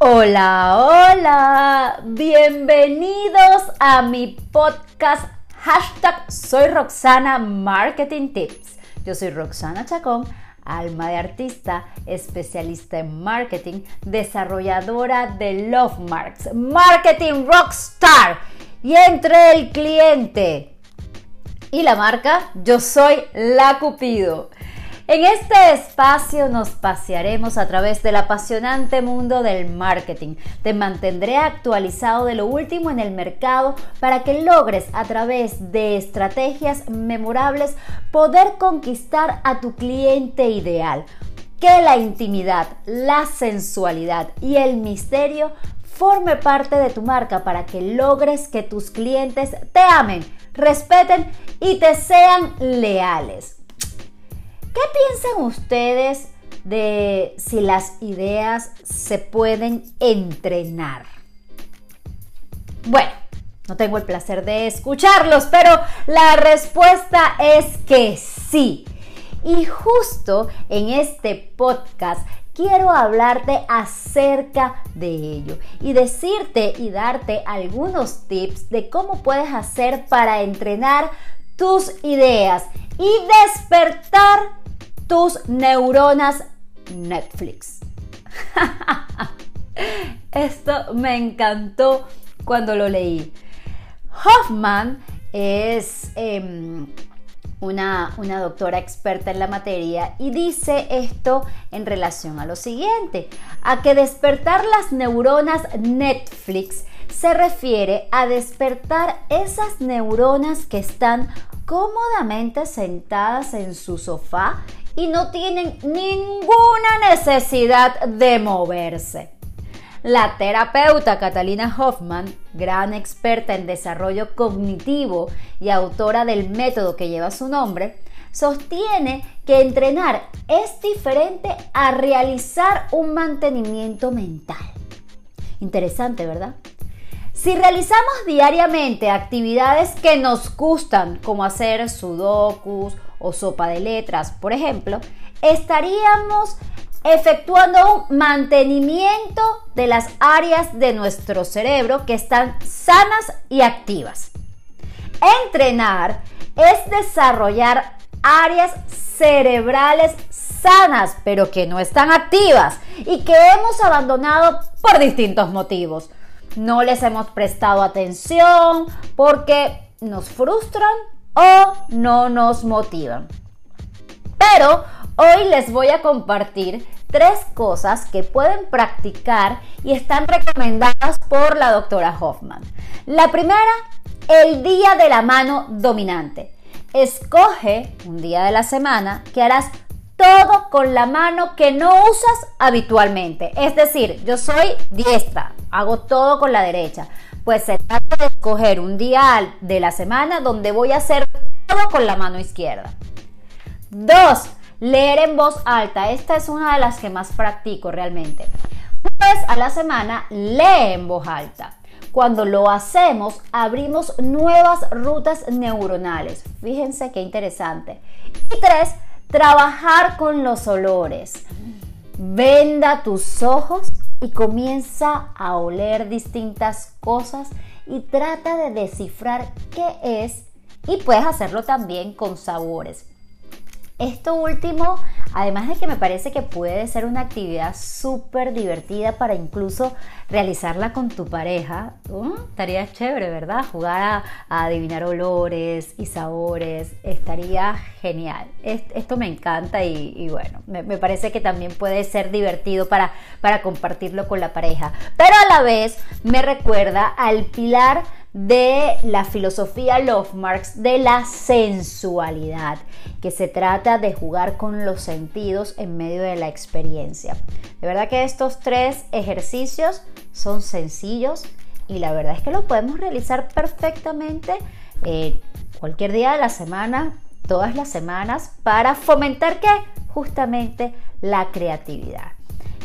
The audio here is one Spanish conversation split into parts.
Hola, hola, bienvenidos a mi podcast hashtag Soy Roxana Marketing Tips. Yo soy Roxana Chacón, alma de artista, especialista en marketing, desarrolladora de Love Marks, Marketing Rockstar y entre el cliente y la marca, yo soy la Cupido. En este espacio nos pasearemos a través del apasionante mundo del marketing. Te mantendré actualizado de lo último en el mercado para que logres a través de estrategias memorables poder conquistar a tu cliente ideal. Que la intimidad, la sensualidad y el misterio forme parte de tu marca para que logres que tus clientes te amen, respeten y te sean leales. ¿Qué piensan ustedes de si las ideas se pueden entrenar? Bueno, no tengo el placer de escucharlos, pero la respuesta es que sí. Y justo en este podcast quiero hablarte acerca de ello y decirte y darte algunos tips de cómo puedes hacer para entrenar tus ideas y despertar tus neuronas Netflix. Esto me encantó cuando lo leí. Hoffman es em, una, una, doctora experta en la materia y dice esto en relación a lo siguiente, a que despertar las neuronas Netflix se refiere a despertar esas neuronas que están cómodamente sentadas en su sofá y no tienen ninguna necesidad de moverse. La terapeuta Catalina Hoffman, gran experta en desarrollo cognitivo y autora del método que lleva su nombre, sostiene que entrenar es diferente a realizar un mantenimiento mental. Interesante, ¿verdad? Si realizamos diariamente actividades que nos gustan, como hacer sudokus o sopa de letras, por ejemplo, estaríamos efectuando un mantenimiento de las áreas de nuestro cerebro que están sanas y activas. Entrenar es desarrollar áreas cerebrales sanas, pero que no están activas y que hemos abandonado por distintos motivos no les hemos prestado atención porque nos frustran o no nos motivan. Pero hoy les voy a compartir tres cosas que pueden practicar y están recomendadas por la doctora Hoffman. La primera, el día de la mano dominante. Escoge un día de la semana que harás todo con la mano que no usas habitualmente. Es decir, yo soy diestra, hago todo con la derecha. Pues se trata de escoger un día de la semana donde voy a hacer todo con la mano izquierda. Dos, leer en voz alta. Esta es una de las que más practico realmente. Una vez a la semana, lee en voz alta. Cuando lo hacemos, abrimos nuevas rutas neuronales. Fíjense qué interesante. Y tres, Trabajar con los olores. Venda tus ojos y comienza a oler distintas cosas y trata de descifrar qué es y puedes hacerlo también con sabores. Esto último, además de que me parece que puede ser una actividad súper divertida para incluso realizarla con tu pareja, estaría chévere, ¿verdad? Jugar a, adivinar olores y sabores, estaría genial. esto me encanta y, bueno, me, parece que también puede ser divertido para, para compartirlo con la pareja. Pero a la vez me recuerda al pilar de la filosofía Love Marks de la sensualidad, que se trata de jugar con los sentidos en medio de la experiencia. De verdad que estos tres ejercicios son sencillos y la verdad es que lo podemos realizar perfectamente eh, cualquier día de la semana, todas las semanas, para fomentar que justamente la creatividad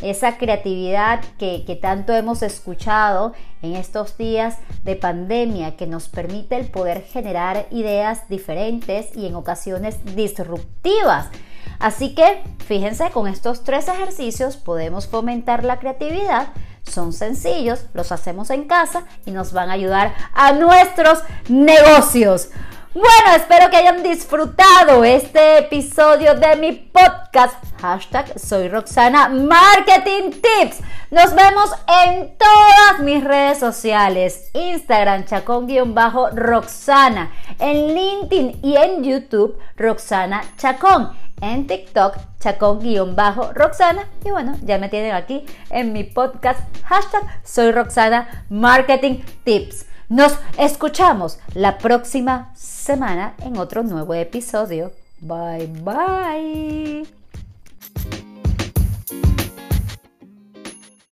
esa creatividad que, tanto hemos escuchado en estos días de pandemia que nos permite el poder generar ideas diferentes y en ocasiones disruptivas. Así que fíjense, con estos tres ejercicios podemos fomentar la creatividad Son sencillos, los hacemos en casa y nos van a ayudar a nuestros negocios. Bueno, espero que hayan disfrutado este episodio de mi podcast. Hashtag soy Roxana Marketing Tips. Nos vemos en todas mis redes sociales. Instagram chacón-roxana. En LinkedIn y en YouTube Roxana Chacón. En TikTok chacón-roxana. Y bueno, ya me tienen aquí en mi podcast. Hashtag soy Roxana Marketing Tips. Nos escuchamos la próxima semana en otro nuevo episodio. Bye bye.